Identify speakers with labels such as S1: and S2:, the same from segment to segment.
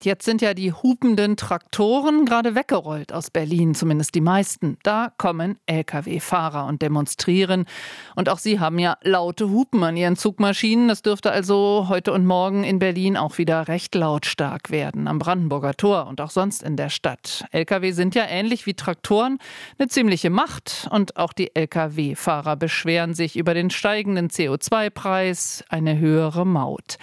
S1: Jetzt sind ja die hupenden Traktoren gerade weggerollt aus Berlin, zumindest die meisten. Da kommen Lkw-Fahrer und demonstrieren. Und auch sie haben ja laute Hupen an ihren Zugmaschinen. Das dürfte also heute und morgen in Berlin auch wieder recht lautstark werden, am Brandenburger Tor und auch sonst in der Stadt. Lkw sind ja ähnlich wie Traktoren eine ziemliche Macht. Und auch die Lkw-Fahrer beschweren sich über den steigenden CO2-Preis, eine höhere Maut.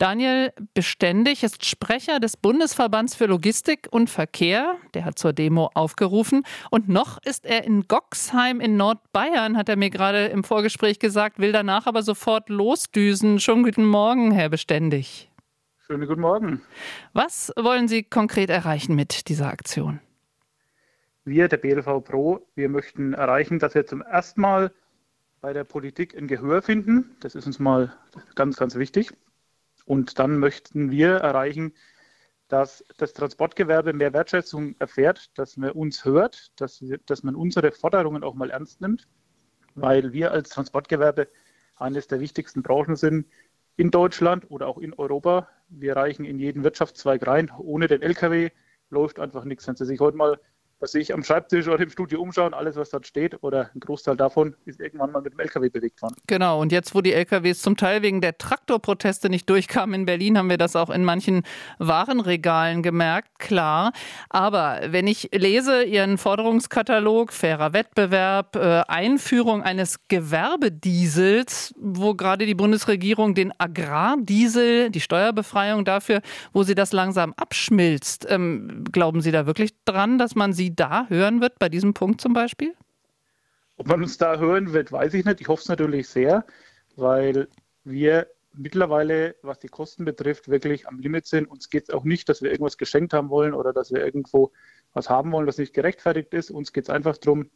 S1: Daniel Beständig ist Sprecher des Bundesverbands für Logistik und Verkehr. Der hat zur Demo aufgerufen. Und noch ist er in Goxheim in Nordbayern, hat er mir gerade im Vorgespräch gesagt, will danach aber sofort losdüsen. Schon guten Morgen, Herr Beständig.
S2: Schönen guten Morgen.
S1: Was wollen Sie konkret erreichen mit dieser Aktion?
S2: Wir, der BLV Pro, wir möchten erreichen, dass wir zum ersten Mal bei der Politik ein Gehör finden. Das ist uns mal ganz, ganz wichtig. Und dann möchten wir erreichen, dass das Transportgewerbe mehr Wertschätzung erfährt, dass man uns hört, dass, wir, dass man unsere Forderungen auch mal ernst nimmt, weil wir als Transportgewerbe eines der wichtigsten Branchen sind in Deutschland oder auch in Europa. Wir reichen in jeden Wirtschaftszweig rein. Ohne den Lkw läuft einfach nichts. Wenn Sie sich heute mal was ich am Schreibtisch oder im Studio umschauen, alles, was dort steht, oder ein Großteil davon ist irgendwann mal mit dem LKW bewegt worden.
S1: Genau, und jetzt, wo die LKWs zum Teil wegen der Traktorproteste nicht durchkamen in Berlin, haben wir das auch in manchen Warenregalen gemerkt, klar. Aber wenn ich lese Ihren Forderungskatalog, fairer Wettbewerb, äh, Einführung eines Gewerbediesels, wo gerade die Bundesregierung den Agrardiesel, die Steuerbefreiung dafür, wo sie das langsam abschmilzt, ähm, glauben Sie da wirklich dran, dass man sie da hören wird, bei diesem Punkt zum Beispiel?
S2: Ob man uns da hören wird, weiß ich nicht. Ich hoffe es natürlich sehr, weil wir mittlerweile, was die Kosten betrifft, wirklich am Limit sind. Uns geht es auch nicht, dass wir irgendwas geschenkt haben wollen oder dass wir irgendwo was haben wollen, was nicht gerechtfertigt ist. Uns geht es einfach darum,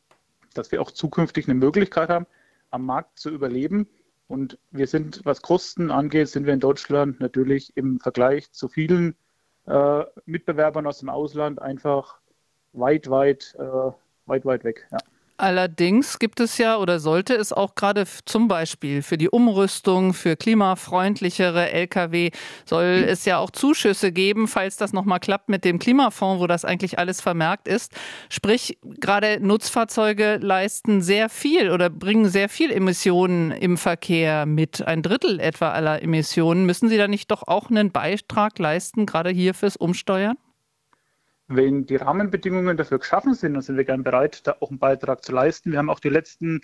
S2: dass wir auch zukünftig eine Möglichkeit haben, am Markt zu überleben. Und wir sind, was Kosten angeht, sind wir in Deutschland natürlich im Vergleich zu vielen äh, Mitbewerbern aus dem Ausland einfach weit, weit, äh, weit, weit weg. Ja.
S1: Allerdings gibt es ja oder sollte es auch gerade zum Beispiel für die Umrüstung, für klimafreundlichere Lkw, soll es ja auch Zuschüsse geben, falls das nochmal klappt mit dem Klimafonds, wo das eigentlich alles vermerkt ist. Sprich, gerade Nutzfahrzeuge leisten sehr viel oder bringen sehr viel Emissionen im Verkehr mit. Ein Drittel etwa aller Emissionen. Müssen Sie da nicht doch auch einen Beitrag leisten, gerade hier fürs Umsteuern?
S2: Wenn die Rahmenbedingungen dafür geschaffen sind, dann sind wir gern bereit, da auch einen Beitrag zu leisten. Wir haben auch die letzten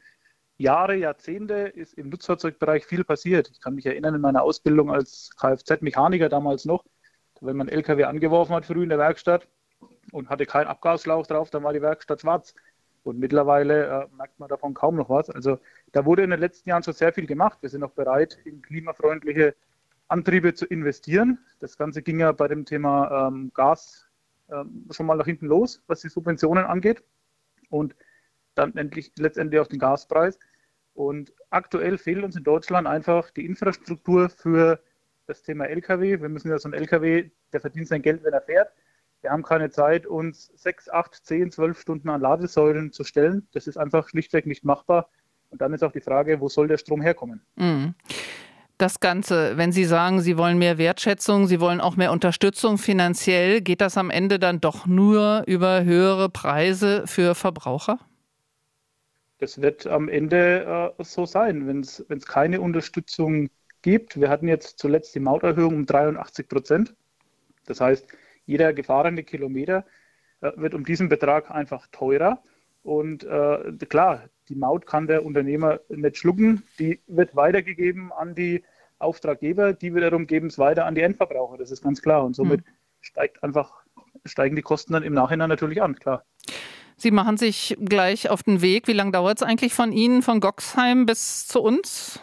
S2: Jahre, Jahrzehnte ist im Nutzfahrzeugbereich viel passiert. Ich kann mich erinnern in meiner Ausbildung als Kfz-Mechaniker damals noch, wenn man LKW angeworfen hat früh in der Werkstatt und hatte keinen Abgaslauch drauf, dann war die Werkstatt schwarz. Und mittlerweile äh, merkt man davon kaum noch was. Also da wurde in den letzten Jahren schon sehr viel gemacht. Wir sind auch bereit, in klimafreundliche Antriebe zu investieren. Das Ganze ging ja bei dem Thema ähm, Gas schon mal nach hinten los, was die Subventionen angeht. Und dann endlich, letztendlich auf den Gaspreis. Und aktuell fehlt uns in Deutschland einfach die Infrastruktur für das Thema Lkw. Wir müssen ja so ein Lkw, der verdient sein Geld, wenn er fährt. Wir haben keine Zeit, uns sechs, acht, zehn, zwölf Stunden an Ladesäulen zu stellen. Das ist einfach schlichtweg nicht machbar. Und dann ist auch die Frage, wo soll der Strom herkommen? Mhm
S1: das Ganze, wenn Sie sagen, Sie wollen mehr Wertschätzung, Sie wollen auch mehr Unterstützung finanziell, geht das am Ende dann doch nur über höhere Preise für Verbraucher?
S2: Das wird am Ende äh, so sein, wenn es keine Unterstützung gibt. Wir hatten jetzt zuletzt die Mauterhöhung um 83 Prozent. Das heißt, jeder gefahrene Kilometer äh, wird um diesen Betrag einfach teurer. Und äh, klar, die Maut kann der Unternehmer nicht schlucken. Die wird weitergegeben an die Auftraggeber, die wiederum geben es weiter an die Endverbraucher. Das ist ganz klar. Und somit mhm. steigt einfach, steigen die Kosten dann im Nachhinein natürlich an, klar.
S1: Sie machen sich gleich auf den Weg. Wie lange dauert es eigentlich von Ihnen, von Goxheim bis zu uns?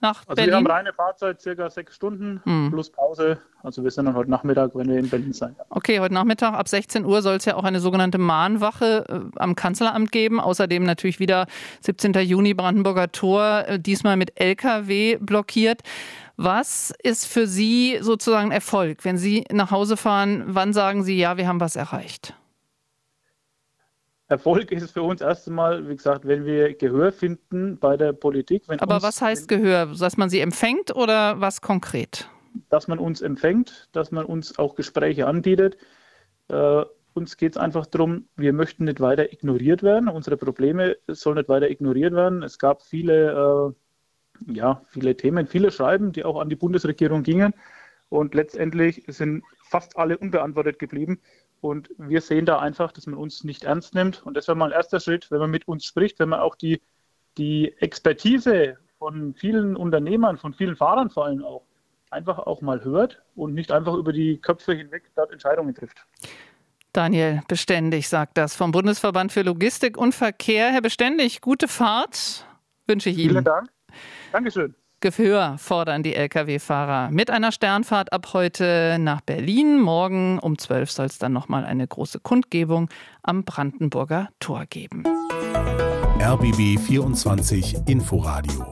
S1: Nach
S2: also
S1: Berlin?
S2: Wir haben reine Fahrzeit circa sechs Stunden hm. plus Pause. Also wir sind dann heute Nachmittag, wenn wir in Berlin sein.
S1: Okay, heute Nachmittag ab 16 Uhr soll es ja auch eine sogenannte Mahnwache äh, am Kanzleramt geben. Außerdem natürlich wieder 17. Juni Brandenburger Tor, äh, diesmal mit LKW blockiert. Was ist für Sie sozusagen Erfolg? Wenn Sie nach Hause fahren, wann sagen Sie, ja, wir haben was erreicht?
S2: Erfolg ist es für uns erst einmal, wie gesagt, wenn wir Gehör finden bei der Politik.
S1: Aber was heißt Gehör? Dass man sie empfängt oder was konkret?
S2: dass man uns empfängt, dass man uns auch Gespräche anbietet. Äh, uns geht es einfach darum, wir möchten nicht weiter ignoriert werden. Unsere Probleme sollen nicht weiter ignoriert werden. Es gab viele, äh, ja, viele Themen, viele Schreiben, die auch an die Bundesregierung gingen. Und letztendlich sind fast alle unbeantwortet geblieben. Und wir sehen da einfach, dass man uns nicht ernst nimmt. Und das wäre mal ein erster Schritt, wenn man mit uns spricht, wenn man auch die, die Expertise von vielen Unternehmern, von vielen Fahrern vor allem auch, einfach auch mal hört und nicht einfach über die Köpfe hinweg dort Entscheidungen trifft.
S1: Daniel Beständig sagt das vom Bundesverband für Logistik und Verkehr. Herr Beständig, gute Fahrt wünsche ich Ihnen.
S2: Vielen Dank. Dankeschön.
S1: Gehör fordern die Lkw-Fahrer mit einer Sternfahrt ab heute nach Berlin. Morgen um 12 soll es dann nochmal eine große Kundgebung am Brandenburger Tor geben.
S3: RBB 24 Inforadio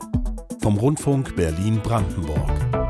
S3: vom Rundfunk Berlin-Brandenburg.